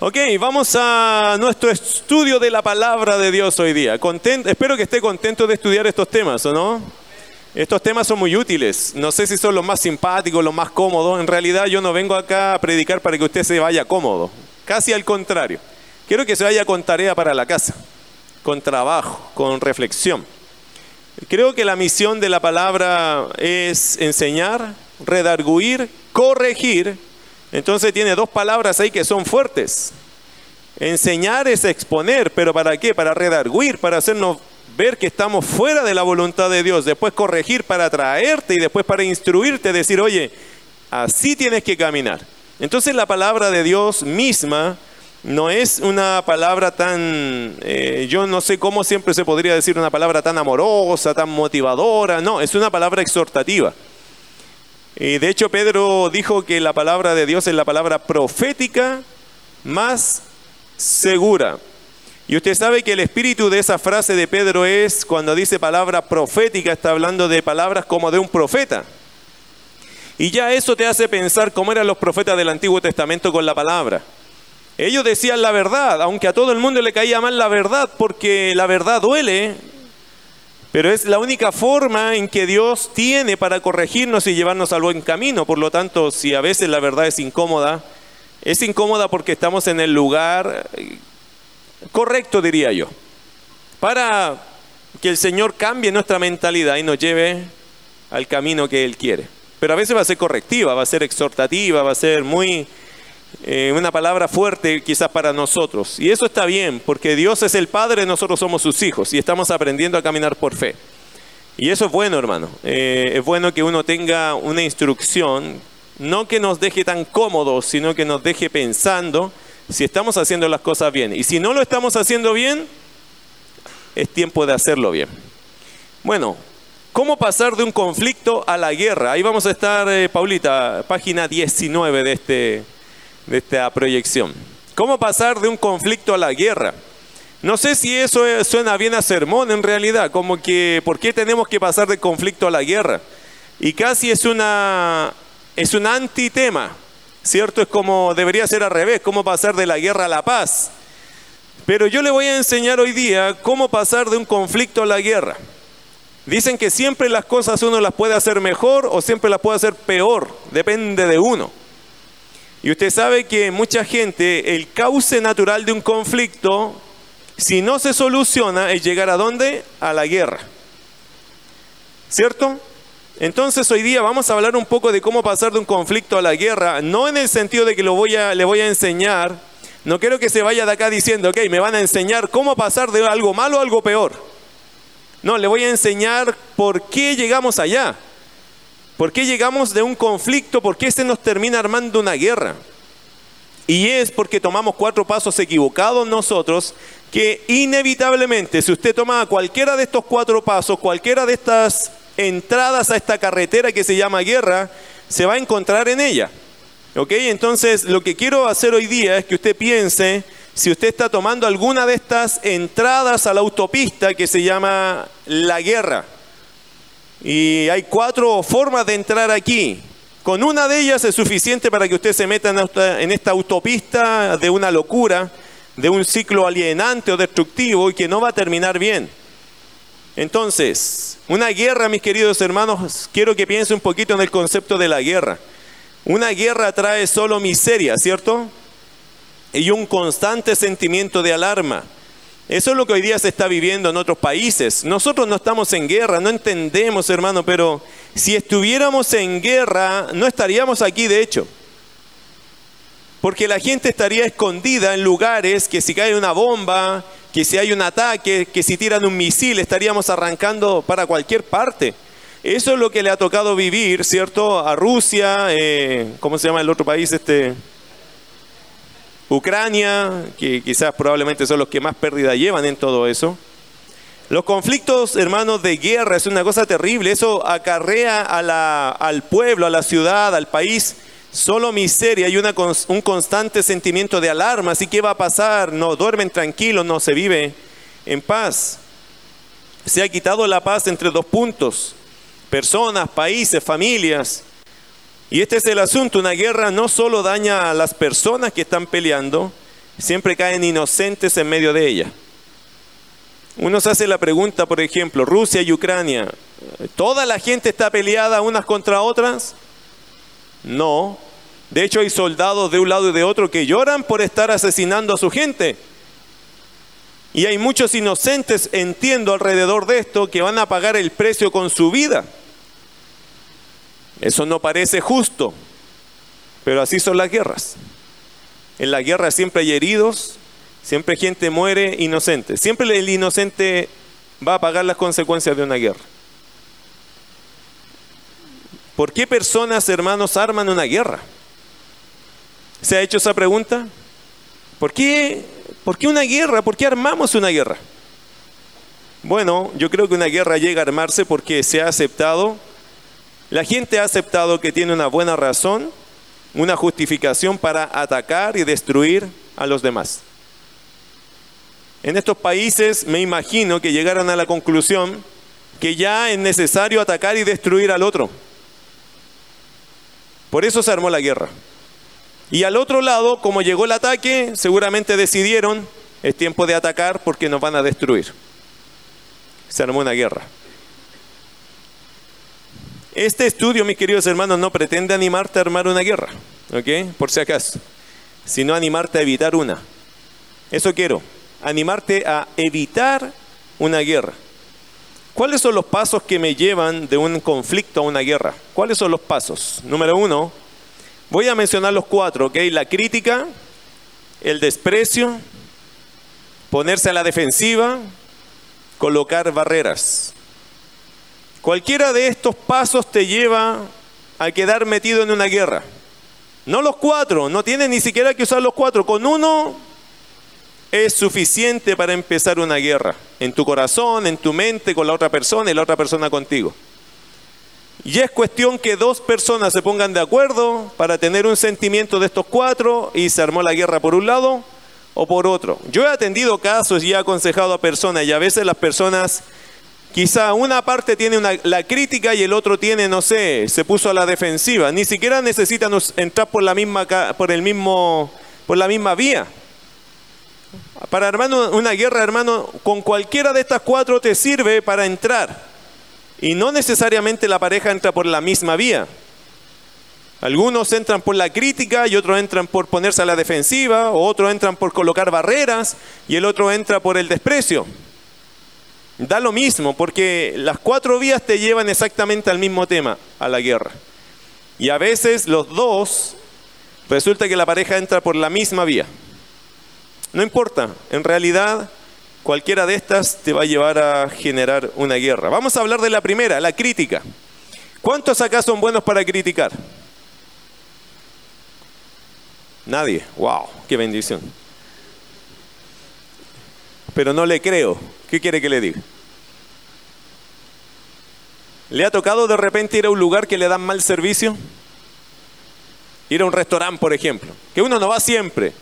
Ok, vamos a nuestro estudio de la palabra de Dios hoy día. espero que esté contento de estudiar estos temas, ¿o no? Estos temas son muy útiles. No sé si son los más simpáticos, los más cómodos. En realidad yo no vengo acá a predicar para que usted se vaya cómodo. Casi al contrario. Quiero que se vaya con tarea para la casa, con trabajo, con reflexión. Creo que la misión de la palabra es enseñar, redarguir, corregir entonces tiene dos palabras ahí que son fuertes. Enseñar es exponer, pero ¿para qué? Para redarguir, para hacernos ver que estamos fuera de la voluntad de Dios, después corregir para traerte y después para instruirte, decir, oye, así tienes que caminar. Entonces la palabra de Dios misma no es una palabra tan, eh, yo no sé cómo siempre se podría decir una palabra tan amorosa, tan motivadora, no, es una palabra exhortativa. Y de hecho Pedro dijo que la palabra de Dios es la palabra profética más segura. Y usted sabe que el espíritu de esa frase de Pedro es, cuando dice palabra profética, está hablando de palabras como de un profeta. Y ya eso te hace pensar cómo eran los profetas del Antiguo Testamento con la palabra. Ellos decían la verdad, aunque a todo el mundo le caía mal la verdad, porque la verdad duele, pero es la única forma en que Dios tiene para corregirnos y llevarnos al buen camino. Por lo tanto, si a veces la verdad es incómoda, es incómoda porque estamos en el lugar eh, correcto, diría yo, para que el Señor cambie nuestra mentalidad y nos lleve al camino que Él quiere. Pero a veces va a ser correctiva, va a ser exhortativa, va a ser muy eh, una palabra fuerte quizás para nosotros. Y eso está bien, porque Dios es el Padre, nosotros somos sus hijos y estamos aprendiendo a caminar por fe. Y eso es bueno, hermano. Eh, es bueno que uno tenga una instrucción, no que nos deje tan cómodos, sino que nos deje pensando si estamos haciendo las cosas bien. Y si no lo estamos haciendo bien, es tiempo de hacerlo bien. Bueno, ¿cómo pasar de un conflicto a la guerra? Ahí vamos a estar, eh, Paulita, página 19 de este de esta proyección. ¿Cómo pasar de un conflicto a la guerra? No sé si eso suena bien a sermón en realidad, como que ¿por qué tenemos que pasar de conflicto a la guerra? Y casi es una es un antitema, ¿cierto? Es como debería ser al revés, cómo pasar de la guerra a la paz. Pero yo le voy a enseñar hoy día cómo pasar de un conflicto a la guerra. Dicen que siempre las cosas uno las puede hacer mejor o siempre las puede hacer peor, depende de uno. Y usted sabe que mucha gente, el cauce natural de un conflicto, si no se soluciona, es llegar a dónde? A la guerra. ¿Cierto? Entonces hoy día vamos a hablar un poco de cómo pasar de un conflicto a la guerra, no en el sentido de que lo voy a, le voy a enseñar, no quiero que se vaya de acá diciendo, ok, me van a enseñar cómo pasar de algo malo a algo peor. No, le voy a enseñar por qué llegamos allá. ¿Por qué llegamos de un conflicto? ¿Por qué se nos termina armando una guerra? Y es porque tomamos cuatro pasos equivocados nosotros que inevitablemente, si usted toma cualquiera de estos cuatro pasos, cualquiera de estas entradas a esta carretera que se llama guerra, se va a encontrar en ella. ¿Ok? Entonces, lo que quiero hacer hoy día es que usted piense si usted está tomando alguna de estas entradas a la autopista que se llama la guerra. Y hay cuatro formas de entrar aquí. Con una de ellas es suficiente para que usted se meta en esta, autopista de una locura, de un ciclo alienante o destructivo y que no va a terminar bien. Entonces, una guerra, mis queridos hermanos, quiero que piense un poquito en el concepto de la guerra. Una guerra trae solo miseria, ¿cierto? Y un constante sentimiento de alarma. Eso es lo que hoy día se está viviendo en otros países. Nosotros no estamos en guerra, no entendemos, hermano, pero si estuviéramos en guerra, no estaríamos aquí, de hecho. Porque la gente estaría escondida en lugares que si cae una bomba, que si hay un ataque, que si tiran un misil, estaríamos arrancando para cualquier parte. Eso es lo que le ha tocado vivir, ¿cierto? A Rusia, eh, ¿cómo se llama el otro país? Este, Ucrania, que quizás probablemente son los que más pérdida llevan en todo eso. Los conflictos, hermanos, de guerra es una cosa terrible. Eso acarrea al pueblo, a la ciudad, al país, solo miseria y un constante sentimiento de alarma. Así que va a pasar, no duermen tranquilos, no se vive en paz. Se ha quitado la paz entre dos puntos, personas, países, familias. Y este es el asunto, una guerra no solo daña a las personas que están peleando, siempre caen inocentes en medio de ella. Uno se hace la pregunta, por ejemplo, Rusia y Ucrania, ¿toda la gente está peleada unas contra otras? No. De hecho, hay soldados de un lado y de otro que lloran por estar asesinando a su gente. Y hay muchos inocentes, entiendo, alrededor de esto, que van a pagar el precio con su vida. Eso no parece justo, pero así son las guerras. En la guerra siempre hay heridos, siempre gente muere inocente. Siempre el inocente va a pagar las consecuencias de una guerra. ¿Por qué personas, hermanos, arman una guerra? ¿Se ha hecho esa pregunta? ¿Por qué, ¿Por qué una guerra? ¿Por qué armamos una guerra? Bueno, yo creo que una guerra llega a armarse porque se ha aceptado, la gente ha aceptado que tiene una buena razón una justificación para atacar y destruir a los demás. En estos países me imagino que llegaron a la conclusión que ya es necesario atacar y destruir al otro. Por eso se armó la guerra. Y al otro lado, como llegó el ataque, seguramente decidieron, es tiempo de atacar porque nos van a destruir. Se armó una guerra. Este estudio, mis queridos hermanos, no pretende animarte a armar una guerra, ¿ok? Por si acaso, sino animarte a evitar una. Eso quiero, animarte a evitar una guerra. ¿Cuáles son los pasos que me llevan de un conflicto a una guerra? ¿Cuáles son los pasos? Número uno, voy a mencionar los cuatro, ¿ok? La crítica, el desprecio, ponerse a la defensiva, colocar barreras. Cualquiera de estos pasos te lleva a quedar metido en una guerra. No los cuatro, no tienes ni siquiera que usar los cuatro. Con uno es suficiente para empezar una guerra. En tu corazón, en tu mente, con la otra persona y la otra persona contigo. Y es cuestión que dos personas se pongan de acuerdo para tener un sentimiento de estos cuatro y se armó la guerra por un lado o por otro. Yo he atendido casos y he aconsejado a personas y a veces las personas Quizá una parte tiene la crítica y el otro tiene, no sé, se puso a la defensiva. Ni siquiera necesitan entrar por la misma, por el mismo, por la misma vía. Para hermano, una guerra, hermano, con cualquiera de estas cuatro te sirve para entrar. Y no necesariamente la pareja entra por la misma vía. Algunos entran por la crítica y otros entran por ponerse a la defensiva, otros entran por colocar barreras y el otro entra por el desprecio. Da lo mismo, porque las cuatro vías te llevan exactamente al mismo tema, a la guerra. Y a veces los dos, resulta que la pareja entra por la misma vía. No importa, en realidad cualquiera de estas te va a llevar a generar una guerra. Vamos a hablar de la primera, la crítica. ¿Cuántos acá son buenos para criticar? Nadie. ¡Wow! ¡Qué bendición! Pero no le creo. ¿Qué quiere que le diga? ¿Le ha tocado de repente ir a un lugar que le dan mal servicio? Ir a un restaurante, por ejemplo, que uno no va siempre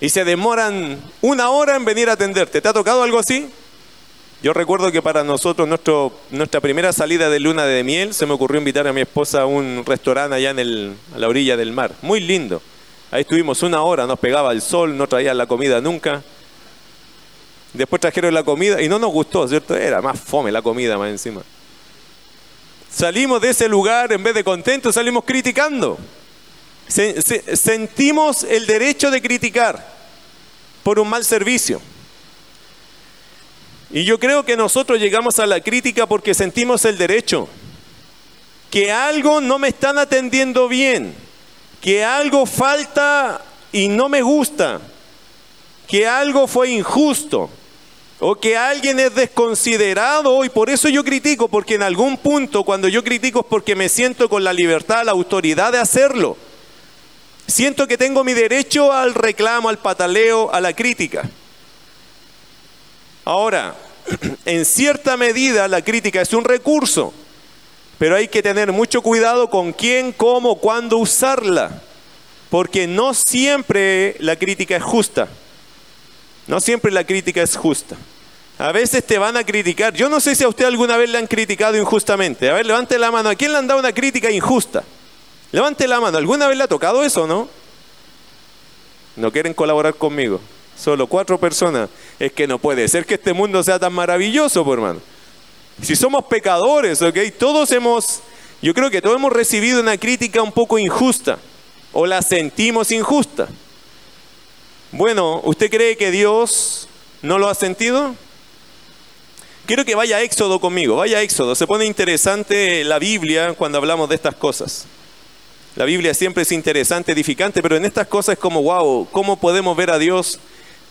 y se demoran una hora en venir a atenderte. ¿Te ha tocado algo así? Yo recuerdo que para nosotros, nuestro, nuestra primera salida de luna de miel, se me ocurrió invitar a mi esposa a un restaurante allá en a la orilla del mar. Muy lindo. Ahí estuvimos una hora, nos pegaba el sol, no traían la comida nunca. Después trajeron la comida y no nos gustó, ¿cierto? Era más fome la comida más encima. Salimos de ese lugar, en vez de contentos, salimos criticando. sentimos el derecho de criticar por un mal servicio. Y yo creo que nosotros llegamos a la crítica porque sentimos el derecho. Que algo no me están atendiendo bien. Que algo falta y no me gusta. Que algo fue injusto o que alguien es desconsiderado y por eso yo critico, porque en algún punto cuando yo critico es porque me siento con la libertad, la autoridad de hacerlo. Siento que tengo mi derecho al reclamo, al pataleo, a la crítica. Ahora, en cierta medida la crítica es un recurso, pero hay que tener mucho cuidado con quién, cómo, cuándo usarla, porque no siempre la crítica es justa. No siempre la crítica es justa. A veces te van a criticar. Yo no sé si a usted alguna vez le han criticado injustamente. A ver, levante la mano. ¿A quién le han dado una crítica injusta? Levante la mano. ¿Alguna vez le ha tocado eso, no? No quieren colaborar conmigo. Solo cuatro personas. Es que no puede ser que este mundo sea tan maravilloso, por hermano. Si somos pecadores, ¿ok? Todos hemos, yo creo que todos hemos recibido una crítica un poco injusta. O la sentimos injusta. Bueno, ¿usted cree que Dios no lo ha sentido? Quiero que vaya a Éxodo conmigo, vaya a Éxodo. Se pone interesante la Biblia cuando hablamos de estas cosas. La Biblia siempre es interesante, edificante, pero en estas cosas es como, wow, ¿cómo podemos ver a Dios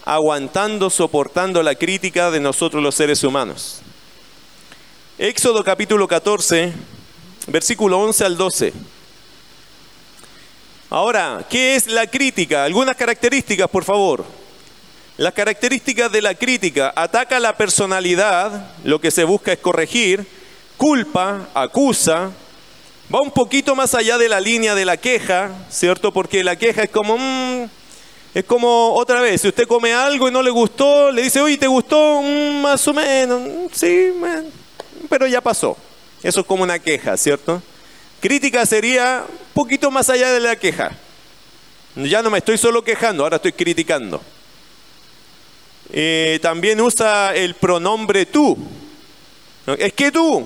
aguantando, soportando la crítica de nosotros los seres humanos? Éxodo capítulo 14, versículo 11 al 12. Ahora, ¿qué es la crítica? Algunas características, por favor. Las características de la crítica, ataca la personalidad, lo que se busca es corregir, culpa, acusa, va un poquito más allá de la línea de la queja, ¿cierto? Porque la queja es como, mm, es como otra vez, si usted come algo y no le gustó, le dice, oye, ¿te gustó? Mm, más o menos, sí, pero ya pasó. Eso es como una queja, ¿cierto? Crítica sería poquito más allá de la queja. Ya no me estoy solo quejando, ahora estoy criticando. Eh, también usa el pronombre tú. Es que tú.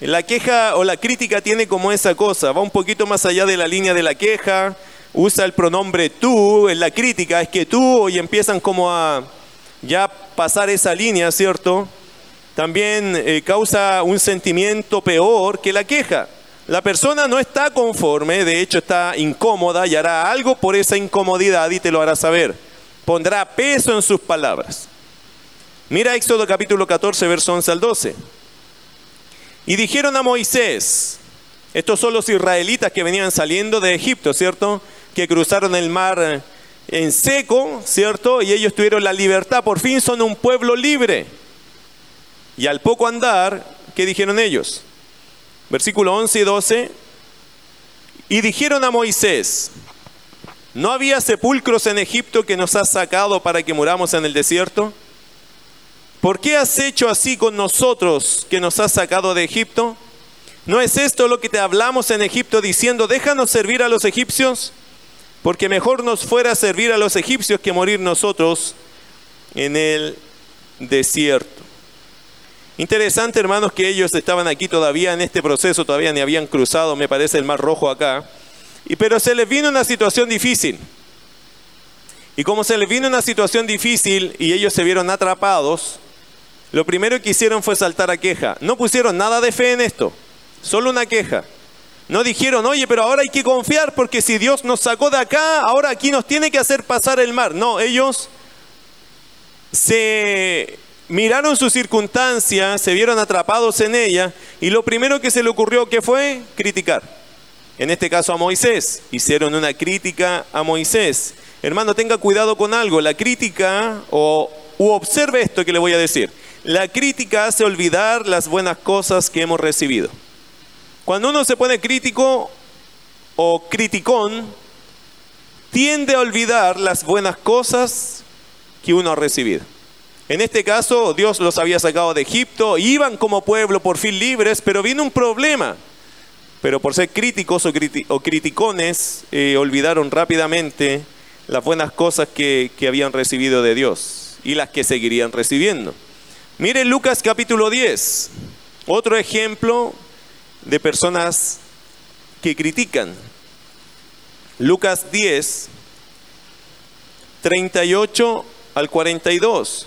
La queja o la crítica tiene como esa cosa, va un poquito más allá de la línea de la queja, usa el pronombre tú en la crítica, es que tú, y empiezan como a ya pasar esa línea, ¿cierto? También eh, causa un sentimiento peor que la queja. La persona no está conforme, de hecho está incómoda y hará algo por esa incomodidad y te lo hará saber pondrá peso en sus palabras. Mira Éxodo capítulo 14, verso 11 al 12. Y dijeron a Moisés, estos son los israelitas que venían saliendo de Egipto, ¿cierto? Que cruzaron el mar en seco, ¿cierto? Y ellos tuvieron la libertad, por fin son un pueblo libre. Y al poco andar, ¿qué dijeron ellos? Versículo 11 y 12. Y dijeron a Moisés, ¿No había sepulcros en Egipto que nos has sacado para que muramos en el desierto? ¿Por qué has hecho así con nosotros que nos has sacado de Egipto? ¿No es esto lo que te hablamos en Egipto diciendo, déjanos servir a los egipcios? Porque mejor nos fuera servir a los egipcios que morir nosotros en el desierto. Interesante, hermanos, que ellos estaban aquí todavía en este proceso, todavía ni habían cruzado, me parece, el mar rojo acá. Y, pero se les vino una situación difícil. Y como se les vino una situación difícil y ellos se vieron atrapados, lo primero que hicieron fue saltar a queja. No pusieron nada de fe en esto, solo una queja. No dijeron, oye, pero ahora hay que confiar porque si Dios nos sacó de acá, ahora aquí nos tiene que hacer pasar el mar. No, ellos se miraron sus circunstancias, se vieron atrapados en ella y lo primero que se le ocurrió que fue criticar en este caso a Moisés. Hicieron una crítica a Moisés. Hermano, tenga cuidado con algo. La crítica, o u observe esto que le voy a decir. La crítica hace olvidar las buenas cosas que hemos recibido. Cuando uno se pone crítico o criticón, tiende a olvidar las buenas cosas que uno ha recibido. En este caso, Dios los había sacado de Egipto, iban como pueblo por fin libres, pero vino un problema pero por ser críticos o, criticones, eh, olvidaron rápidamente las buenas cosas que, que habían recibido de Dios y las que seguirían recibiendo. Mire Lucas capítulo 10, otro ejemplo de personas que critican. Lucas 10, 38 al 42.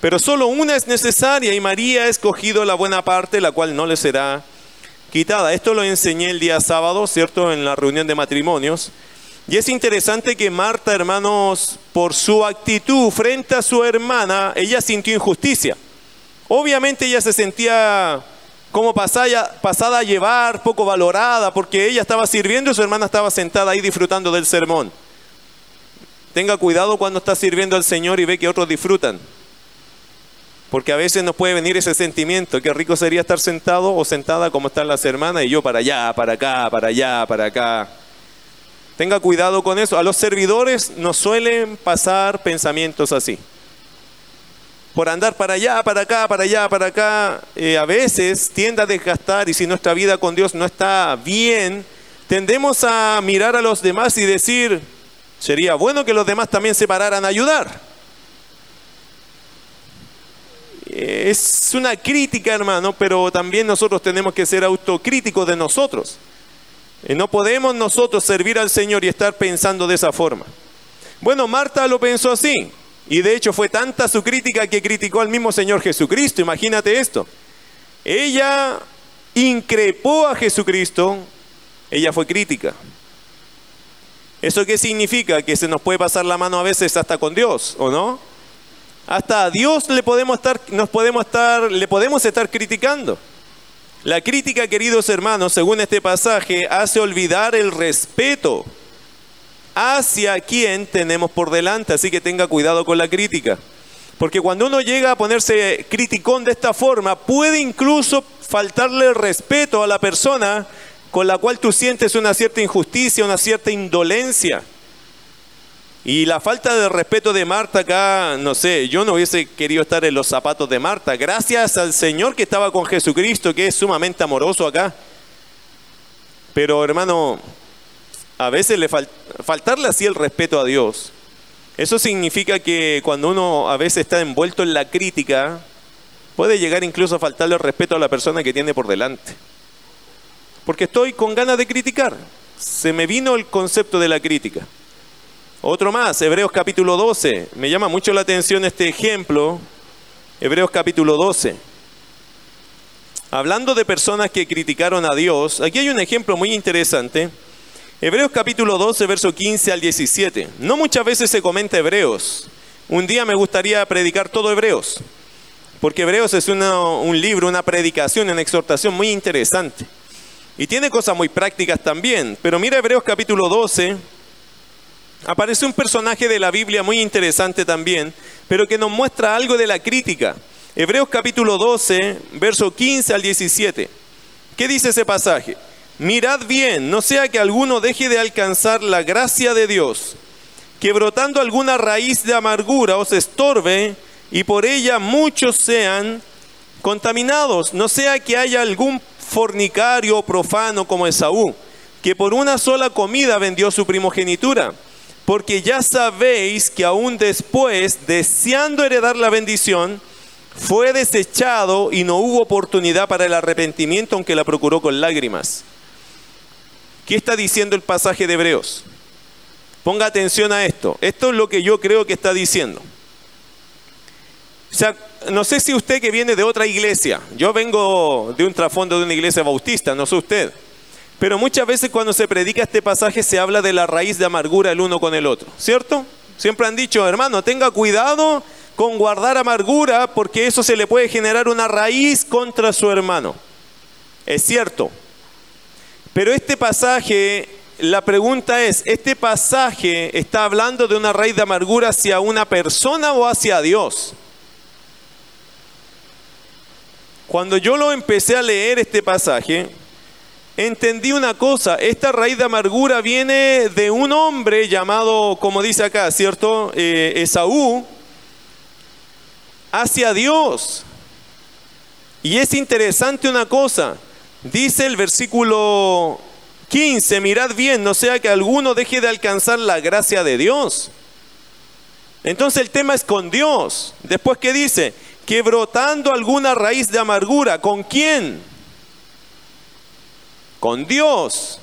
pero solo una es necesaria y María ha escogido la buena parte, la cual no le será quitada. Esto lo enseñé el día sábado, ¿cierto? En la reunión de matrimonios. Y es interesante que Marta, hermanos, por su actitud frente a su hermana, ella sintió injusticia. Obviamente ella se sentía como pasada, pasada a llevar, poco valorada, porque ella estaba sirviendo y su hermana estaba sentada ahí disfrutando del sermón. Tenga cuidado cuando está sirviendo al Señor y ve que otros disfrutan. Porque a veces nos puede venir ese sentimiento, qué rico sería estar sentado o sentada como están las hermanas y yo para allá, para acá, para allá, para acá. Tenga cuidado con eso. A los servidores nos suelen pasar pensamientos así. Por andar para allá, para acá, para allá, para acá, eh, a veces tiende a desgastar y si nuestra vida con Dios no está bien, tendemos a mirar a los demás y decir, sería bueno que los demás también se pararan a ayudar. Es una crítica, hermano, pero también nosotros tenemos que ser autocríticos de nosotros. Eh, no podemos nosotros servir al Señor y estar pensando de esa forma. Bueno, Marta lo pensó así. Y de hecho fue tanta su crítica que criticó al mismo Señor Jesucristo. Imagínate esto. Ella increpó a Jesucristo. Ella fue crítica. ¿Eso qué significa? Que se nos puede pasar la mano a veces hasta con Dios, ¿o no? Hasta a Dios le podemos estar, nos podemos estar, le podemos estar criticando. La crítica, queridos hermanos, según este pasaje, hace olvidar el respeto hacia quien tenemos por delante, así que tenga cuidado con la crítica. Porque cuando uno llega a ponerse criticón de esta forma, puede incluso faltarle el respeto a la persona con la cual tú sientes una cierta injusticia, una cierta indolencia. Y la falta de respeto de Marta acá, no sé, yo no hubiese querido estar en los zapatos de Marta. Gracias al Señor que estaba con Jesucristo, que es sumamente amoroso acá. Pero hermano, a veces le faltarle así el respeto a Dios. Eso significa que cuando uno a veces está envuelto en la crítica, puede llegar incluso a faltarle el respeto a la persona que tiene por delante. Porque estoy con ganas de criticar. Se me vino el concepto de la crítica. Otro más, Hebreos capítulo 12. Me llama mucho la atención este ejemplo. Hebreos capítulo 12. Hablando de personas que criticaron a Dios, aquí hay un ejemplo muy interesante. Hebreos capítulo 12, verso 15 al 17. No muchas veces se comenta Hebreos. Un día me gustaría predicar todo Hebreos, porque Hebreos es un libro, una predicación, una exhortación muy interesante. Y tiene cosas muy prácticas también. Pero mira Hebreos capítulo 12, aparece un personaje de la Biblia muy interesante también, pero que nos muestra algo de la crítica. Hebreos capítulo 12, verso 15 al 17. ¿Qué dice ese pasaje? Mirad bien, no sea que alguno deje de alcanzar la gracia de Dios, que brotando alguna raíz de amargura os estorbe y por ella muchos sean contaminados. No sea que haya algún fornicario profano como Esaú, que por una sola comida vendió su primogenitura porque ya sabéis que aún después, deseando heredar la bendición, fue desechado y no hubo oportunidad para el arrepentimiento, aunque la procuró con lágrimas. ¿Qué está diciendo el pasaje de Hebreos? Ponga atención a esto. Esto es lo que yo creo que está diciendo. O sea, no sé si usted que viene de otra iglesia, yo vengo de un trasfondo de una iglesia bautista, no sé usted. Pero muchas veces cuando se predica este pasaje se habla de la raíz de amargura el uno con el otro, ¿cierto? Siempre han dicho, hermano, tenga cuidado con guardar amargura porque eso se le puede generar una raíz contra su hermano. Es cierto. Pero este pasaje, la pregunta es, ¿este pasaje está hablando de una raíz de amargura hacia una persona o hacia Dios? Cuando yo lo empecé a leer este pasaje, entendí una cosa, esta raíz de amargura viene de un hombre llamado, como dice acá, ¿cierto? Eh, Esaú, hacia Dios. Y es interesante una cosa, dice el versículo 15, mirad bien, no sea que alguno deje de alcanzar la gracia de Dios. Entonces el tema es con Dios. Después que dice, que brotando alguna raíz de amargura, ¿con quién? Con Dios,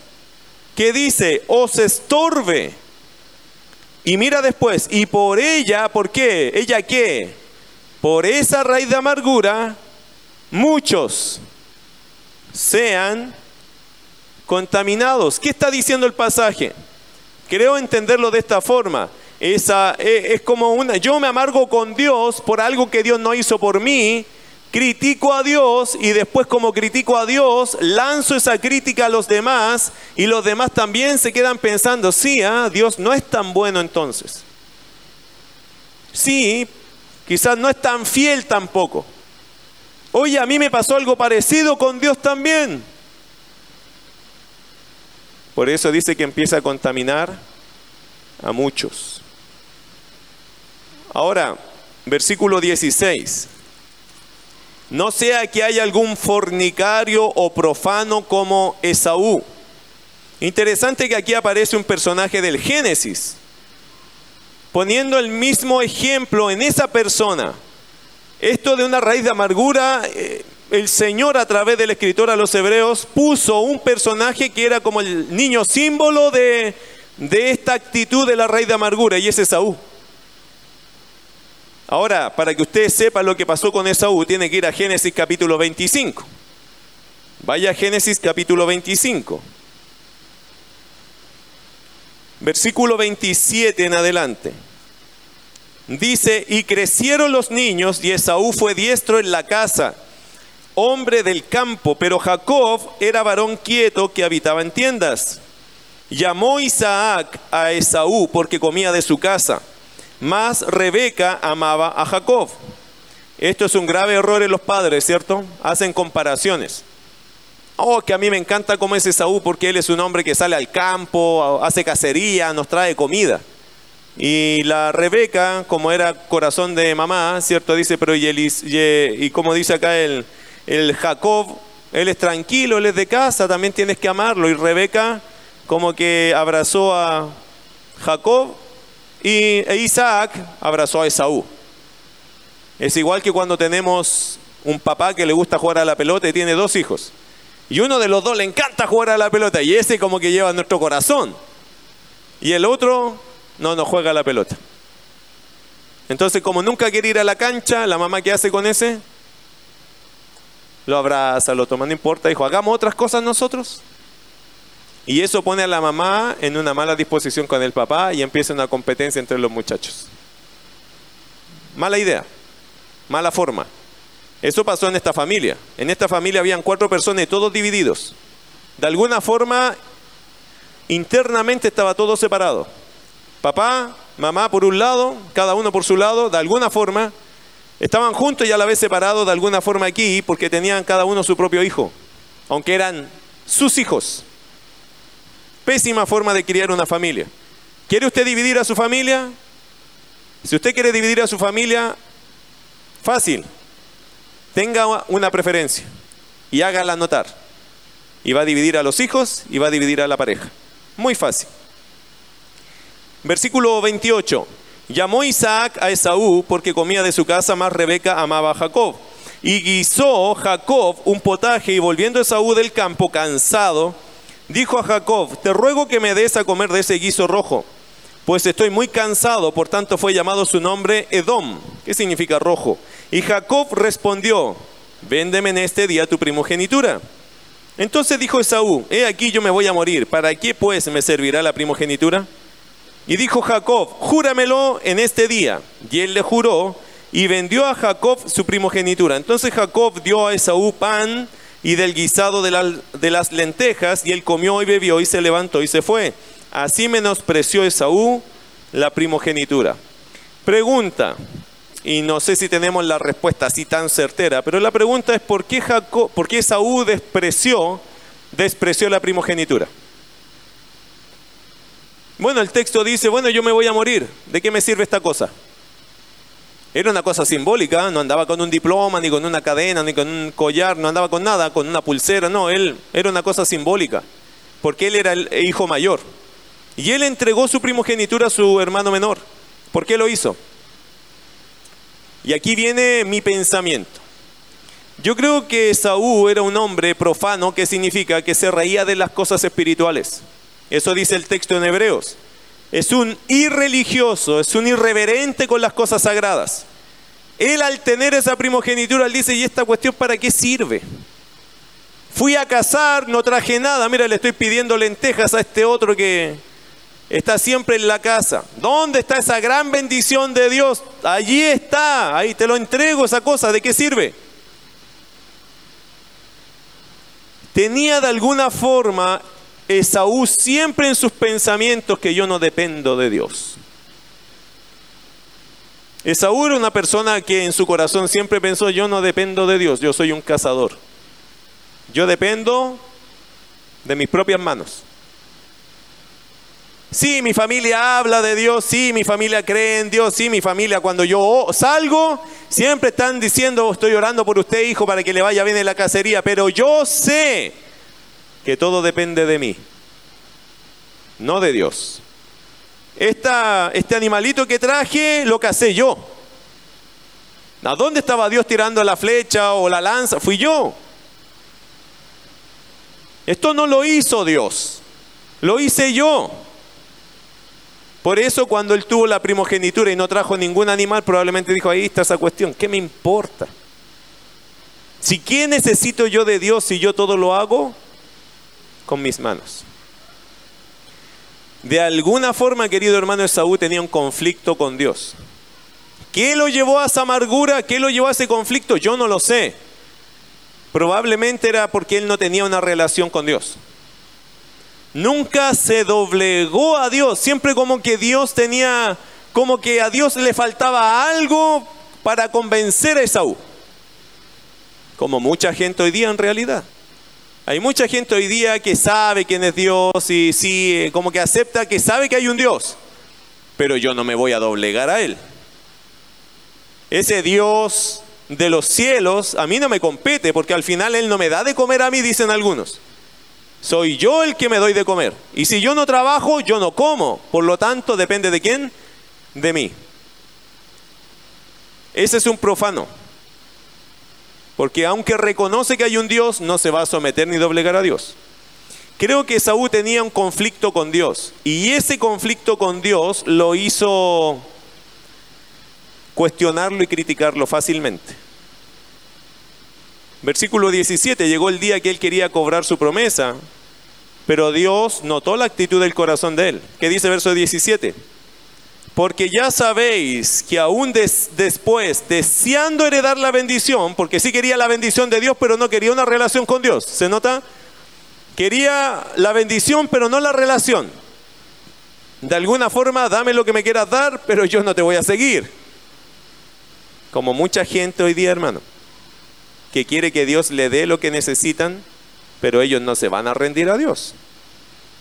que dice, os estorbe. Y mira después, y por ella, ¿por qué? ¿Ella qué? Por esa raíz de amargura, muchos sean contaminados. ¿Qué está diciendo el pasaje? Creo entenderlo de esta forma. Esa, e, es como una, yo me amargo con Dios por algo que Dios no hizo por mí, critico a Dios y después como critico a Dios, lanzo esa crítica a los demás y los demás también se quedan pensando, sí, ¿ah? Dios no es tan bueno entonces. Sí, quizás no es tan fiel tampoco. Oye, a mí me pasó algo parecido con Dios también. Por eso dice que empieza a contaminar a muchos. Ahora, versículo 16. No sea que haya algún fornicario o profano como Esaú. Interesante que aquí aparece un personaje del Génesis, poniendo el mismo ejemplo en esa persona. Esto de una raíz de amargura, eh, el Señor a través del escritor a los hebreos puso un personaje que era como el niño símbolo de, de esta actitud de la raíz de amargura, y es Esaú. Ahora, para que usted sepa lo que pasó con Esaú, tiene que ir a Génesis capítulo 25. Vaya a Génesis capítulo 25. Versículo 27 en adelante. Dice, y crecieron los niños y Esaú fue diestro en la casa, hombre del campo, pero Jacob era varón quieto que habitaba en tiendas. Llamó Isaac a Esaú porque comía de su casa más Rebeca amaba a Jacob. Esto es un grave error en los padres, ¿cierto? Hacen comparaciones. Oh, que a mí me encanta cómo es Esaú porque él es un hombre que sale al campo, hace cacería, nos trae comida. Y la Rebeca, como era corazón de mamá, ¿cierto? Dice, pero y, y, como dice acá el, el Jacob, él es tranquilo, él es de casa, también tienes que amarlo. Y Rebeca como que abrazó a Jacob y Isaac abrazó a Esaú. Es igual que cuando tenemos un papá que le gusta jugar a la pelota y tiene dos hijos. Y uno de los dos le encanta jugar a la pelota y ese como que lleva nuestro corazón. Y el otro no nos juega a la pelota. Entonces como nunca quiere ir a la cancha, la mamá que hace con ese, lo abraza, lo toma, no importa, dijo, hagamos otras cosas nosotros. Y eso pone a la mamá en una mala disposición con el papá y empieza una competencia entre los muchachos. Mala idea, mala forma. Eso pasó en esta familia. En esta familia habían cuatro personas y todos divididos. De alguna forma, internamente estaba todo separado. Papá, mamá por un lado, cada uno por su lado, de alguna forma. Estaban juntos y a la vez separados de alguna forma aquí porque tenían cada uno su propio hijo, aunque eran sus hijos. Pésima forma de criar una familia. ¿Quiere usted dividir a su familia? Si usted quiere dividir a su familia, fácil. Tenga una preferencia y hágala notar. Y va a dividir a los hijos y va a dividir a la pareja. Muy fácil. Versículo 28. Llamó Isaac a Esaú porque comía de su casa, más Rebeca amaba a Jacob. Y guisó Jacob un potaje y volviendo Esaú del campo cansado, dijo a Jacob, te ruego que me des a comer de ese guiso rojo, pues estoy muy cansado, por tanto fue llamado su nombre Edom, que significa rojo. Y Jacob respondió, véndeme en este día tu primogenitura. Entonces dijo Esaú, he aquí yo me voy a morir, ¿para qué pues me servirá la primogenitura? Y dijo Jacob, júramelo en este día. Y él le juró y vendió a Jacob su primogenitura. Entonces Jacob dio a Esaú pan y del guisado de, las lentejas, y él comió y bebió y se levantó y se fue. Así menospreció Esaú la primogenitura. Pregunta, y no sé si tenemos la respuesta así tan certera, pero la pregunta es ¿por qué, Jacob, Esaú despreció, despreció la primogenitura? Bueno, el texto dice, bueno, yo me voy a morir, ¿de qué me sirve esta cosa? Era una cosa simbólica, no andaba con un diploma, ni con una cadena, ni con un collar, no andaba con nada, con una pulsera, no, él era una cosa simbólica, porque él era el hijo mayor. Y él entregó su primogenitura a su hermano menor. ¿Por qué lo hizo? Y aquí viene mi pensamiento. Yo creo que Saúl era un hombre profano, que significa que se reía de las cosas espirituales. Eso dice el texto en Hebreos es un irreligioso, es un irreverente con las cosas sagradas. Él al tener esa primogenitura, él dice, ¿y esta cuestión para qué sirve? Fui a cazar, no traje nada, mira, le estoy pidiendo lentejas a este otro que está siempre en la casa. ¿Dónde está esa gran bendición de Dios? Allí está, ahí te lo entrego esa cosa, ¿de qué sirve? Tenía de alguna forma Esaú siempre en sus pensamientos que yo no dependo de Dios. Esaú era una persona que en su corazón siempre pensó, yo no dependo de Dios, yo soy un cazador. Yo dependo de mis propias manos. Sí, mi familia habla de Dios, sí, mi familia cree en Dios, sí, mi familia cuando yo salgo, siempre están diciendo, estoy orando por usted, hijo, para que le vaya bien en la cacería, pero yo sé que todo depende de mí, no de Dios este animalito que traje lo casé yo. ¿A dónde estaba Dios tirando la flecha o la lanza? Fui yo. Esto no lo hizo Dios, lo hice yo. Por eso cuando él tuvo la primogenitura y no trajo ningún animal, probablemente dijo, ahí está esa cuestión, ¿qué me importa? Si qué necesito yo de Dios si yo todo lo hago con mis manos. De alguna forma, querido hermano Esaú tenía un conflicto con Dios. ¿Qué lo llevó a esa amargura? ¿Qué lo llevó a ese conflicto? Yo no lo sé. Probablemente era porque él no tenía una relación con Dios. Nunca se doblegó a Dios, siempre como que Dios tenía, como que a Dios le faltaba algo para convencer a Esaú. Como mucha gente hoy día en realidad. Hay mucha gente hoy día que sabe quién es Dios y sí, como que acepta que sabe que hay un Dios, pero yo no me voy a doblegar a Él. Ese Dios de los cielos a mí no me compete porque al final Él no me da de comer a mí, dicen algunos. Soy yo el que me doy de comer. Y si yo no trabajo, yo no como. Por lo tanto, depende de quién? De mí. Ese es un profano. Porque aunque reconoce que hay un Dios, no se va a someter ni doblegar a Dios. Creo que Saúl tenía un conflicto con Dios y ese conflicto con Dios lo hizo cuestionarlo y criticarlo fácilmente. Versículo 17, llegó el día que él quería cobrar su promesa, pero Dios notó la actitud del corazón de él. ¿Qué dice verso 17? Porque ya sabéis que aún después, deseando heredar la bendición, porque sí quería la bendición de Dios, pero no quería una relación con Dios, ¿se nota? Quería la bendición, pero no la relación. De alguna forma, dame lo que me quieras dar, pero yo no te voy a seguir. Como mucha gente hoy día, hermano, que quiere que Dios le dé lo que necesitan, pero ellos no se van a rendir a Dios.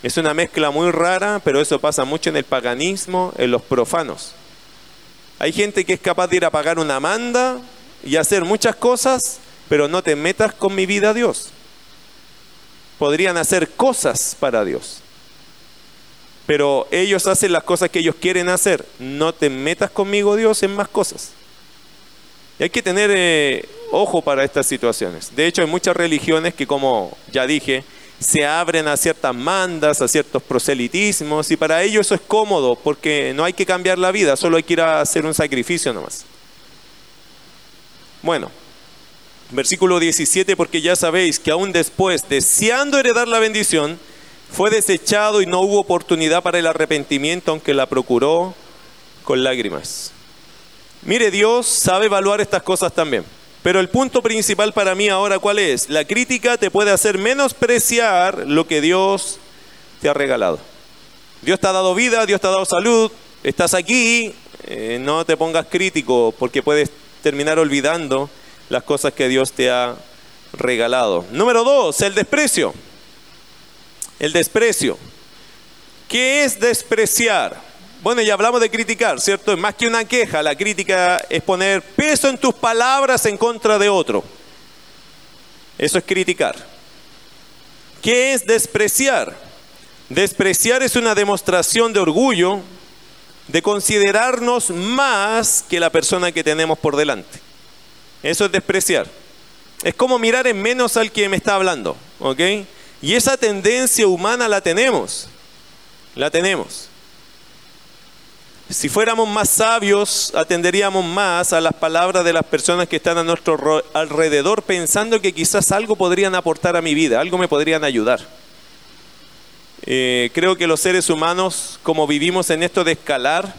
Es una mezcla muy rara, pero eso pasa mucho en el paganismo, en los profanos. Hay gente que es capaz de ir a pagar una manda y hacer muchas cosas, pero no te metas con mi vida, Dios. Podrían hacer cosas para Dios. Pero ellos hacen las cosas que ellos quieren hacer. No te metas conmigo, Dios, en más cosas. Y hay que tener eh, ojo para estas situaciones. De hecho, hay muchas religiones que, como ya dije, se abren a ciertas mandas, a ciertos proselitismos, y para ellos eso es cómodo, porque no hay que cambiar la vida, solo hay que ir a hacer un sacrificio nomás. Bueno, versículo 17, porque ya sabéis que aún después, deseando heredar la bendición, fue desechado y no hubo oportunidad para el arrepentimiento, aunque la procuró con lágrimas. Mire, Dios sabe evaluar estas cosas también. Pero el punto principal para mí ahora, ¿cuál es? La crítica te puede hacer menospreciar lo que Dios te ha regalado. Dios te ha dado vida, Dios te ha dado salud, estás aquí, eh, no te pongas crítico porque puedes terminar olvidando las cosas que Dios te ha regalado. Número dos, el desprecio. El desprecio. ¿Qué es despreciar? Bueno, ya hablamos de criticar, ¿cierto? Es más que una queja, la crítica es poner peso en tus palabras en contra de otro. Eso es criticar. ¿Qué es despreciar? Despreciar es una demostración de orgullo, de considerarnos más que la persona que tenemos por delante. Eso es despreciar. Es como mirar en menos al que me está hablando, ¿ok? Y esa tendencia humana la tenemos, la tenemos. Si fuéramos más sabios, atenderíamos más a las palabras de las personas que están a nuestro alrededor pensando que quizás algo podrían aportar a mi vida, algo me podrían ayudar. Eh, creo que los seres humanos, como vivimos en esto de escalar,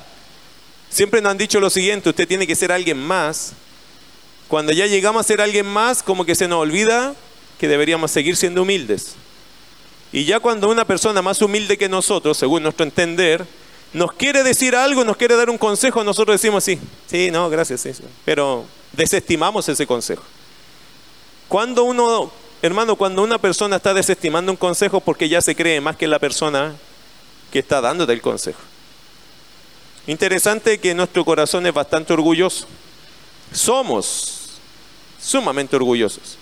siempre nos han dicho lo siguiente, usted tiene que ser alguien más. Cuando ya llegamos a ser alguien más, como que se nos olvida que deberíamos seguir siendo humildes. Y ya cuando una persona más humilde que nosotros, según nuestro entender, nos quiere decir algo, nos quiere dar un consejo, nosotros decimos sí, sí, no, gracias, sí, pero desestimamos ese consejo. Cuando uno, hermano, cuando una persona está desestimando un consejo porque ya se cree más que la persona que está dándote el consejo. Interesante que nuestro corazón es bastante orgulloso. Somos sumamente orgullosos.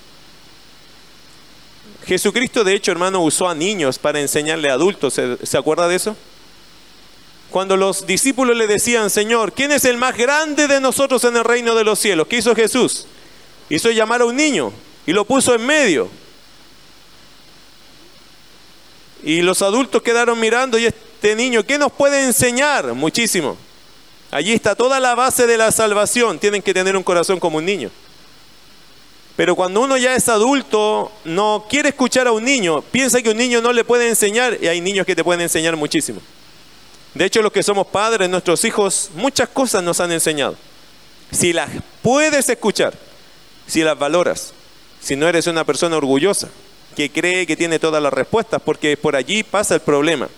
Jesucristo, de hecho, hermano, usó a niños para enseñarle a adultos. ¿Se, acuerda de eso? Cuando los discípulos le decían, Señor, ¿quién es el más grande de nosotros en el reino de los cielos? ¿Qué hizo Jesús? Hizo llamar a un niño y lo puso en medio. Y los adultos quedaron mirando y este niño, ¿qué nos puede enseñar? Muchísimo. Allí está toda la base de la salvación. Tienen que tener un corazón como un niño. Pero cuando uno ya es adulto, no quiere escuchar a un niño, piensa que un niño no le puede enseñar y hay niños que te pueden enseñar muchísimo. De hecho, los que somos padres, nuestros hijos, muchas cosas nos han enseñado. Si las puedes escuchar, si las valoras, si no eres una persona orgullosa, que cree que tiene todas las respuestas, porque por allí pasa el problema.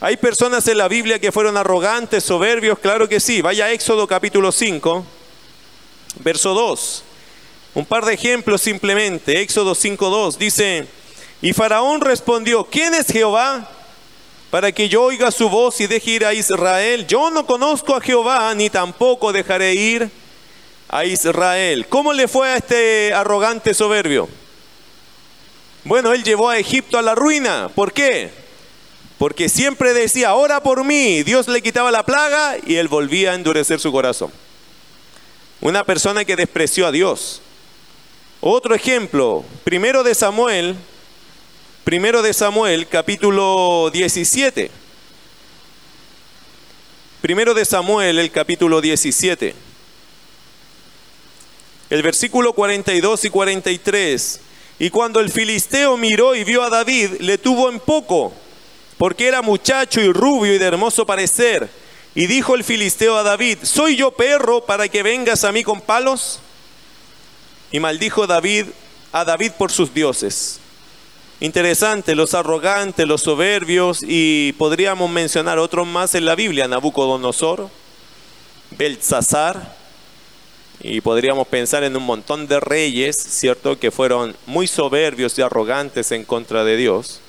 Hay personas en la Biblia que fueron arrogantes, soberbios, claro que sí. Vaya a Éxodo capítulo 5, verso 2. Un par de ejemplos simplemente. Éxodo 5.2 dice, y Faraón respondió, ¿quién es Jehová? Para que yo oiga su voz y deje ir a Israel. Yo no conozco a Jehová, ni tampoco dejaré ir a Israel. ¿Cómo le fue a este arrogante soberbio? Bueno, él llevó a Egipto a la ruina. ¿Por qué? Porque siempre decía, ora por mí. Dios le quitaba la plaga y él volvía a endurecer su corazón. Una persona que despreció a Dios. Otro ejemplo, primero de Samuel, primero de Samuel, capítulo 17. Primero de Samuel, el capítulo 17. El versículo 42 y 43. Y cuando el filisteo miró y vio a David, le tuvo en poco, porque era muchacho y rubio y de hermoso parecer. Y dijo el filisteo a David, ¿soy yo perro para que vengas a mí con palos? Y maldijo David a David por sus dioses. Interesante, los arrogantes, los soberbios, y podríamos mencionar otros más en la Biblia, Nabucodonosor, Beltzazar, y podríamos pensar en un montón de reyes, ¿cierto?, que fueron muy soberbios y arrogantes en contra de Dios.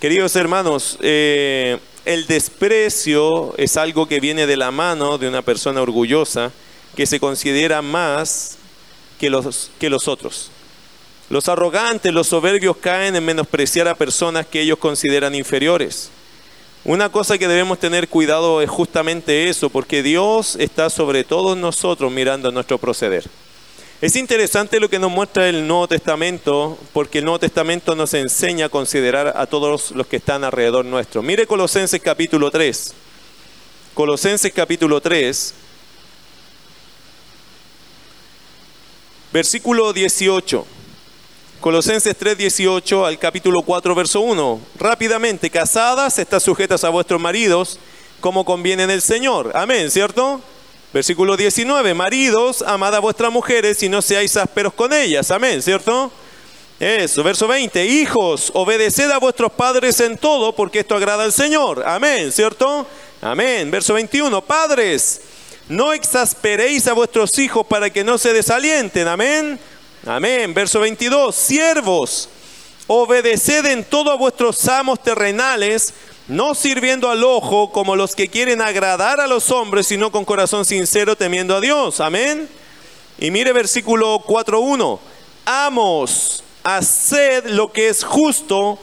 Queridos hermanos, eh, el desprecio es algo que viene de la mano de una persona orgullosa que se considera más que los, que los otros. Los arrogantes, los soberbios caen en menospreciar a personas que ellos consideran inferiores. Una cosa que debemos tener cuidado es justamente eso, porque Dios está sobre todos nosotros mirando nuestro proceder. Es interesante lo que nos muestra el Nuevo Testamento, porque el Nuevo Testamento nos enseña a considerar a todos los que están alrededor nuestro. Mire Colosenses capítulo 3. Colosenses capítulo 3, Versículo 18. Colosenses 3, 18 al capítulo 4, verso 1. Rápidamente, casadas, estás sujetas a vuestros maridos como conviene en el Señor. Amén, ¿cierto? Versículo 19. Maridos, amad a vuestras mujeres y no seáis ásperos con ellas. Amén, ¿cierto? Eso, verso 20. Hijos, obedeced a vuestros padres en todo porque esto agrada al Señor. Amén, ¿cierto? Amén. Verso 21. Padres, no exasperéis a vuestros hijos para que no se desalienten. Amén. Amén. Verso 22. Siervos, obedeced en todo a vuestros amos terrenales, no sirviendo al ojo como los que quieren agradar a los hombres, sino con corazón sincero temiendo a Dios. Amén. Y mire versículo 4.1. Amos, haced lo que es justo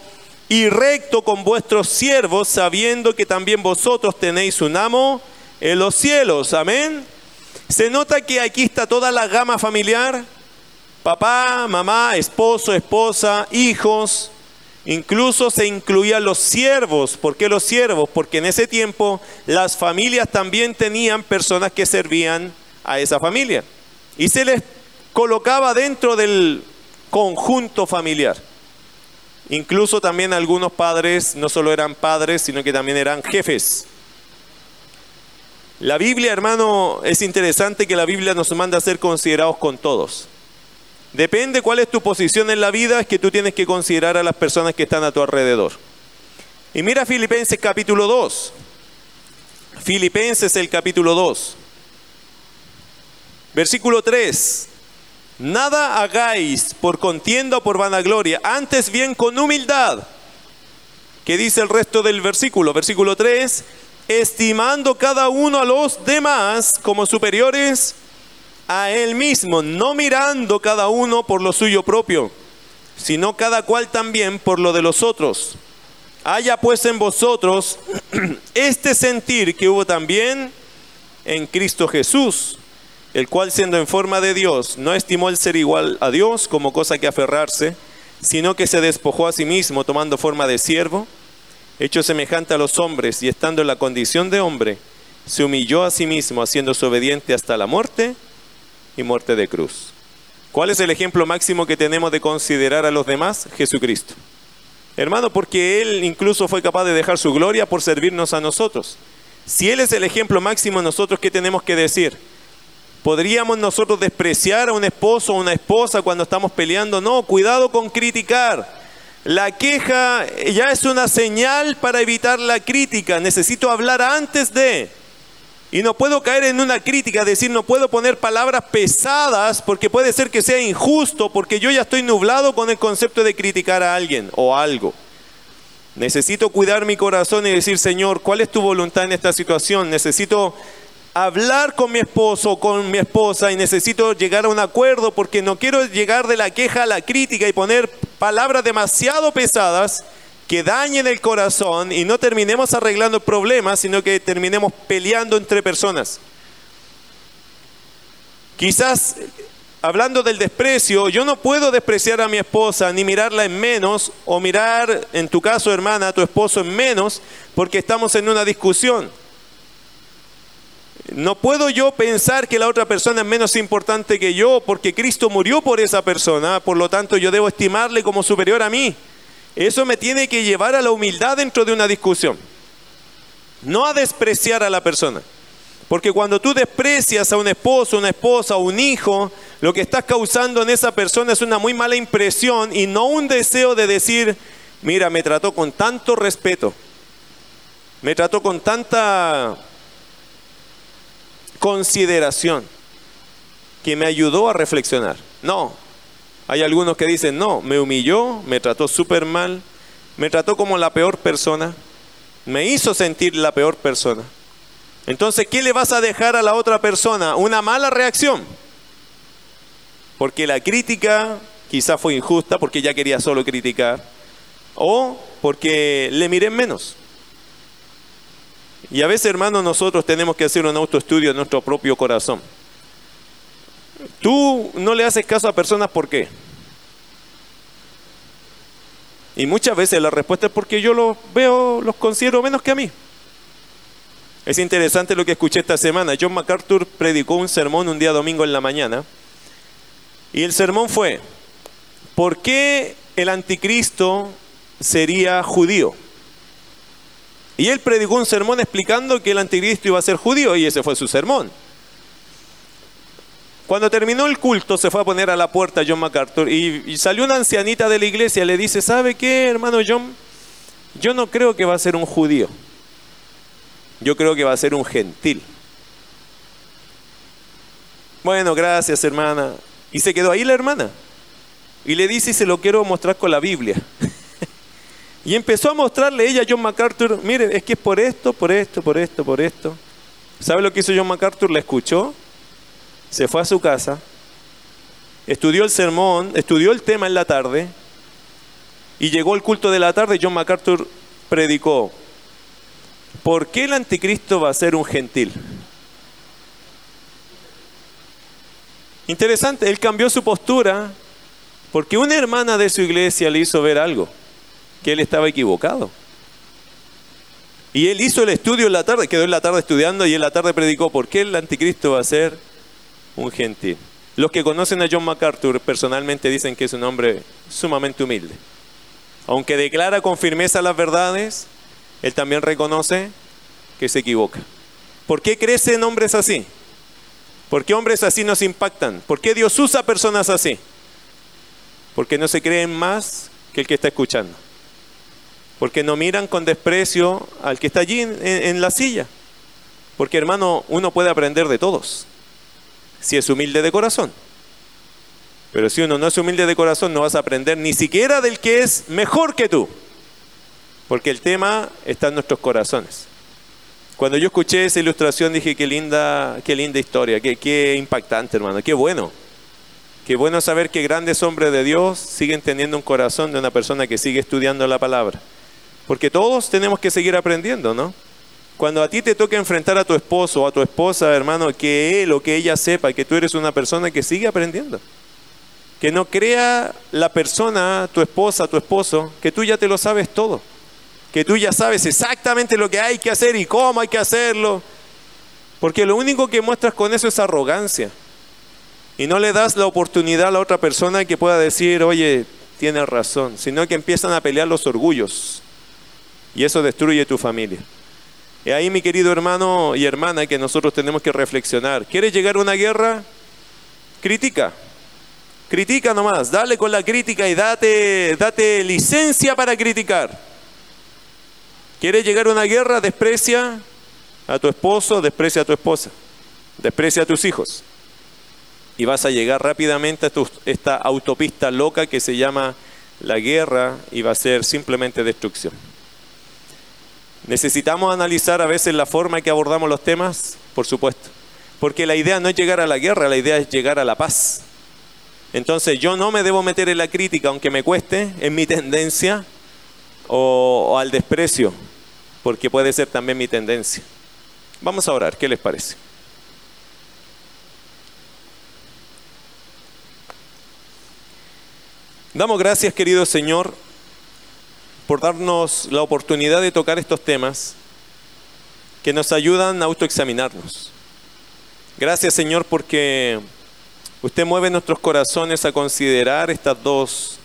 y recto con vuestros siervos, sabiendo que también vosotros tenéis un amo en los cielos. Amén. Se nota que aquí está toda la gama familiar. Papá, mamá, esposo, esposa, hijos. Incluso se incluían los siervos. ¿Por qué los siervos? Porque en ese tiempo las familias también tenían personas que servían a esa familia. Y se les colocaba dentro del conjunto familiar. Incluso también algunos padres no solo eran padres, sino que también eran jefes. La Biblia, hermano, es interesante que la Biblia nos manda a ser considerados con todos. Depende cuál es tu posición en la vida, es que tú tienes que considerar a las personas que están a tu alrededor. Y mira Filipenses capítulo 2. Filipenses el capítulo 2. Versículo 3. Nada hagáis por contienda o por vanagloria, antes bien con humildad. ¿Qué dice el resto del versículo? Versículo 3. Estimando cada uno a los demás como superiores a él mismo, no mirando cada uno por lo suyo propio, sino cada cual también por lo de los otros. Haya pues en vosotros este sentir que hubo también en Cristo Jesús el cual siendo en forma de Dios, no estimó el ser igual a Dios como cosa que aferrarse, sino que se despojó a sí mismo tomando forma de siervo, hecho semejante a los hombres y estando en la condición de hombre, se humilló a sí mismo haciéndose obediente hasta la muerte y muerte de cruz. ¿Cuál es el ejemplo máximo que tenemos de considerar a los demás? Jesucristo. Hermano, porque Él incluso fue capaz de dejar su gloria por servirnos a nosotros. Si Él es el ejemplo máximo, nosotros qué tenemos que decir? ¿Podríamos nosotros despreciar a un esposo o una esposa cuando estamos peleando? No, cuidado con criticar. La queja ya es una señal para evitar la crítica. Necesito hablar antes de. Y no puedo caer en una crítica, decir, no puedo poner palabras pesadas porque puede ser que sea injusto, porque yo ya estoy nublado con el concepto de criticar a alguien o algo. Necesito cuidar mi corazón y decir, Señor, ¿cuál es tu voluntad en esta situación? Necesito hablar con mi esposo con mi esposa y necesito llegar a un acuerdo porque no quiero llegar de la queja a la crítica y poner palabras demasiado pesadas que dañen el corazón y no terminemos arreglando problemas, sino que terminemos peleando entre personas. Quizás hablando del desprecio, yo no puedo despreciar a mi esposa ni mirarla en menos o mirar, en tu caso hermana, a tu esposo en menos porque estamos en una discusión. No puedo yo pensar que la otra persona es menos importante que yo porque Cristo murió por esa persona, por lo tanto yo debo estimarle como superior a mí. Eso me tiene que llevar a la humildad dentro de una discusión, no a despreciar a la persona. Porque cuando tú desprecias a un esposo, una esposa un hijo, lo que estás causando en esa persona es una muy mala impresión y no un deseo de decir, mira, me trató con tanto respeto, me trató con tanta consideración que me ayudó a reflexionar. No, hay algunos que dicen, no, me humilló, me trató súper mal, me trató como la peor persona, me hizo sentir la peor persona. Entonces, ¿qué le vas a dejar a la otra persona? Una mala reacción. Porque la crítica quizá fue injusta, porque ya quería solo criticar, o porque le miré menos. Y a veces, hermanos, nosotros tenemos que hacer un autoestudio en nuestro propio corazón. Tú no le haces caso a personas, ¿por qué? Y muchas veces la respuesta es porque yo los veo, los considero menos que a mí. Es interesante lo que escuché esta semana. John MacArthur predicó un sermón un día domingo en la mañana. Y el sermón fue, ¿por qué el anticristo sería judío? Y él predicó un sermón explicando que el anticristo iba a ser judío y ese fue su sermón. Cuando terminó el culto se fue a poner a la puerta John MacArthur y, salió una ancianita de la iglesia le dice, ¿sabe qué, hermano John? Yo no creo que va a ser un judío. Yo creo que va a ser un gentil. Bueno, gracias hermana. Y se quedó ahí la hermana. Y le dice, y se lo quiero mostrar con la Biblia. Y empezó a mostrarle ella a John MacArthur, mire, es que es por esto, por esto, por esto, por esto. ¿Sabe lo que hizo John MacArthur? La escuchó, se fue a su casa, estudió el sermón, estudió el tema en la tarde, y llegó el culto de la tarde John MacArthur predicó, ¿por qué el anticristo va a ser un gentil? Interesante, él cambió su postura porque una hermana de su iglesia le hizo ver algo que él estaba equivocado. Y él hizo el estudio en la tarde, quedó en la tarde estudiando y en la tarde predicó por qué el anticristo va a ser un gentil. Los que conocen a John MacArthur personalmente dicen que es un hombre sumamente humilde. Aunque declara con firmeza las verdades, él también reconoce que se equivoca. ¿Por qué crecen hombres así? ¿Por qué hombres así nos impactan? ¿Por qué Dios usa personas así? Porque no se creen más que el que está escuchando porque no miran con desprecio al que está allí en, la silla. Porque hermano, uno puede aprender de todos, si es humilde de corazón. Pero si uno no es humilde de corazón, no vas a aprender ni siquiera del que es mejor que tú. Porque el tema está en nuestros corazones. Cuando yo escuché esa ilustración dije, qué linda, qué linda historia, qué, qué impactante, hermano, qué bueno. Qué bueno saber que grandes hombres de Dios siguen teniendo un corazón de una persona que sigue estudiando la palabra. Porque todos tenemos que seguir aprendiendo, ¿no? Cuando a ti te toca enfrentar a tu esposo o a tu esposa, hermano, que él o que ella sepa que tú eres una persona que sigue aprendiendo. Que no crea la persona, tu esposa, tu esposo, que tú ya te lo sabes todo. Que tú ya sabes exactamente lo que hay que hacer y cómo hay que hacerlo. Porque lo único que muestras con eso es arrogancia. Y no le das la oportunidad a la otra persona que pueda decir, oye, tienes razón, sino que empiezan a pelear los orgullos. Y eso destruye tu familia. Y ahí, mi querido hermano y hermana, que nosotros tenemos que reflexionar. ¿Quieres llegar a una guerra? Critica. Critica nomás, dale con la crítica y date, date licencia para criticar. ¿Quieres llegar a una guerra? Desprecia a tu esposo, desprecia a tu esposa, desprecia a tus hijos. Y vas a llegar rápidamente a esta autopista loca que se llama la guerra y va a ser simplemente destrucción. ¿Necesitamos analizar a veces la forma en que abordamos los temas? Por supuesto. Porque la idea no es llegar a la guerra, la idea es llegar a la paz. Entonces yo no me debo meter en la crítica, aunque me cueste, en mi tendencia o, al desprecio, porque puede ser también mi tendencia. Vamos a orar, ¿qué les parece? Damos gracias, querido Señor, por darnos la oportunidad de tocar estos temas que nos ayudan a autoexaminarnos. Gracias Señor porque usted mueve nuestros corazones a considerar estas dos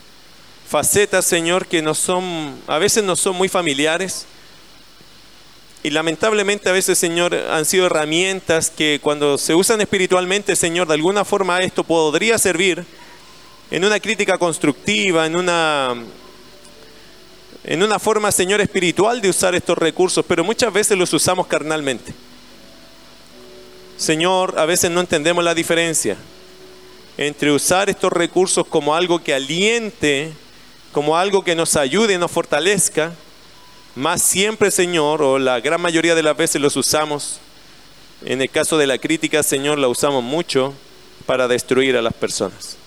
facetas, Señor, que no son, a veces no son muy familiares. Y lamentablemente a veces, Señor, han sido herramientas que cuando se usan espiritualmente, Señor, de alguna forma esto podría servir en una crítica constructiva, en una en una forma, Señor, espiritual de usar estos recursos, pero muchas veces los usamos carnalmente. Señor, a veces no entendemos la diferencia entre usar estos recursos como algo que aliente, como algo que nos ayude nos fortalezca, más siempre, Señor, o la gran mayoría de las veces los usamos, en el caso de la crítica, Señor, la usamos mucho para destruir a las personas.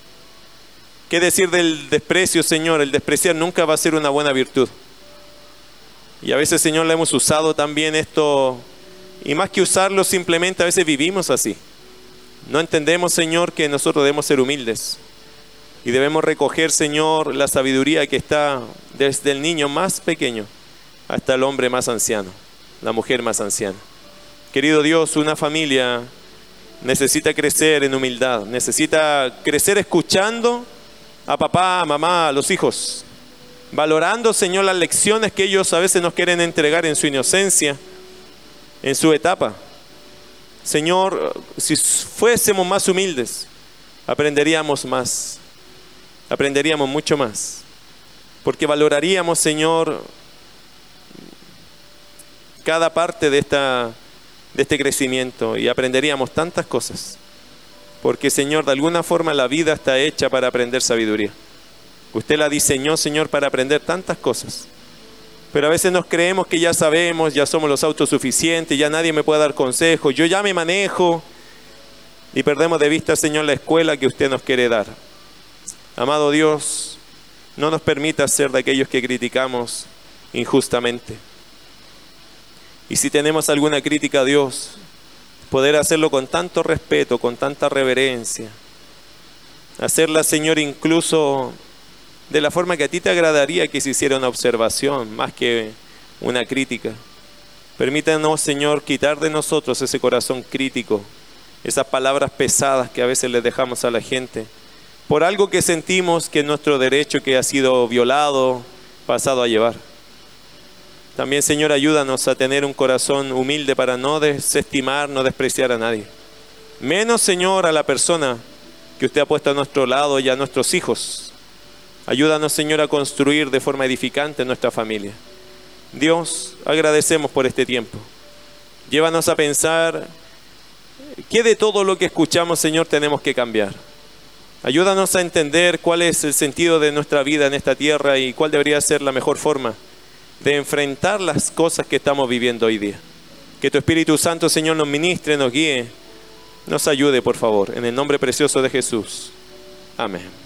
¿Qué decir del desprecio, Señor? El despreciar nunca va a ser una buena virtud. Y a veces, Señor, le hemos usado también esto, y más que usarlo, simplemente a veces vivimos así. No entendemos, Señor, que nosotros debemos ser humildes. Y debemos recoger, Señor, la sabiduría que está desde el niño más pequeño hasta el hombre más anciano, la mujer más anciana. Querido Dios, una familia necesita crecer en humildad, necesita crecer escuchando a papá, a mamá, a los hijos, valorando, Señor, las lecciones que ellos a veces nos quieren entregar en su inocencia, en su etapa. Señor, si fuésemos más humildes, aprenderíamos más, aprenderíamos mucho más, porque valoraríamos, Señor, cada parte de, esta, de este crecimiento y aprenderíamos tantas cosas. Porque Señor, de alguna forma la vida está hecha para aprender sabiduría. Usted la diseñó, Señor, para aprender tantas cosas. Pero a veces nos creemos que ya sabemos, ya somos los autosuficientes, ya nadie me puede dar consejos, yo ya me manejo. Y perdemos de vista, Señor, la escuela que usted nos quiere dar. Amado Dios, no nos permita ser de aquellos que criticamos injustamente. Y si tenemos alguna crítica a Dios, poder hacerlo con tanto respeto, con tanta reverencia. Hacerla, Señor, incluso de la forma que a ti te agradaría que se hiciera una observación, más que una crítica. Permítanos, Señor, quitar de nosotros ese corazón crítico, esas palabras pesadas que a veces le dejamos a la gente, por algo que sentimos que es nuestro derecho que ha sido violado, pasado a llevar. También, Señor, ayúdanos a tener un corazón humilde para no desestimar, no despreciar a nadie. Menos, Señor, a la persona que usted ha puesto a nuestro lado y a nuestros hijos. Ayúdanos, Señor, a construir de forma edificante nuestra familia. Dios, agradecemos por este tiempo. Llévanos a pensar qué de todo lo que escuchamos, Señor, tenemos que cambiar. Ayúdanos a entender cuál es el sentido de nuestra vida en esta tierra y cuál debería ser la mejor forma de enfrentar las cosas que estamos viviendo hoy día. Que tu Espíritu Santo, Señor, nos ministre, nos guíe, nos ayude, por favor, en el nombre precioso de Jesús. Amén.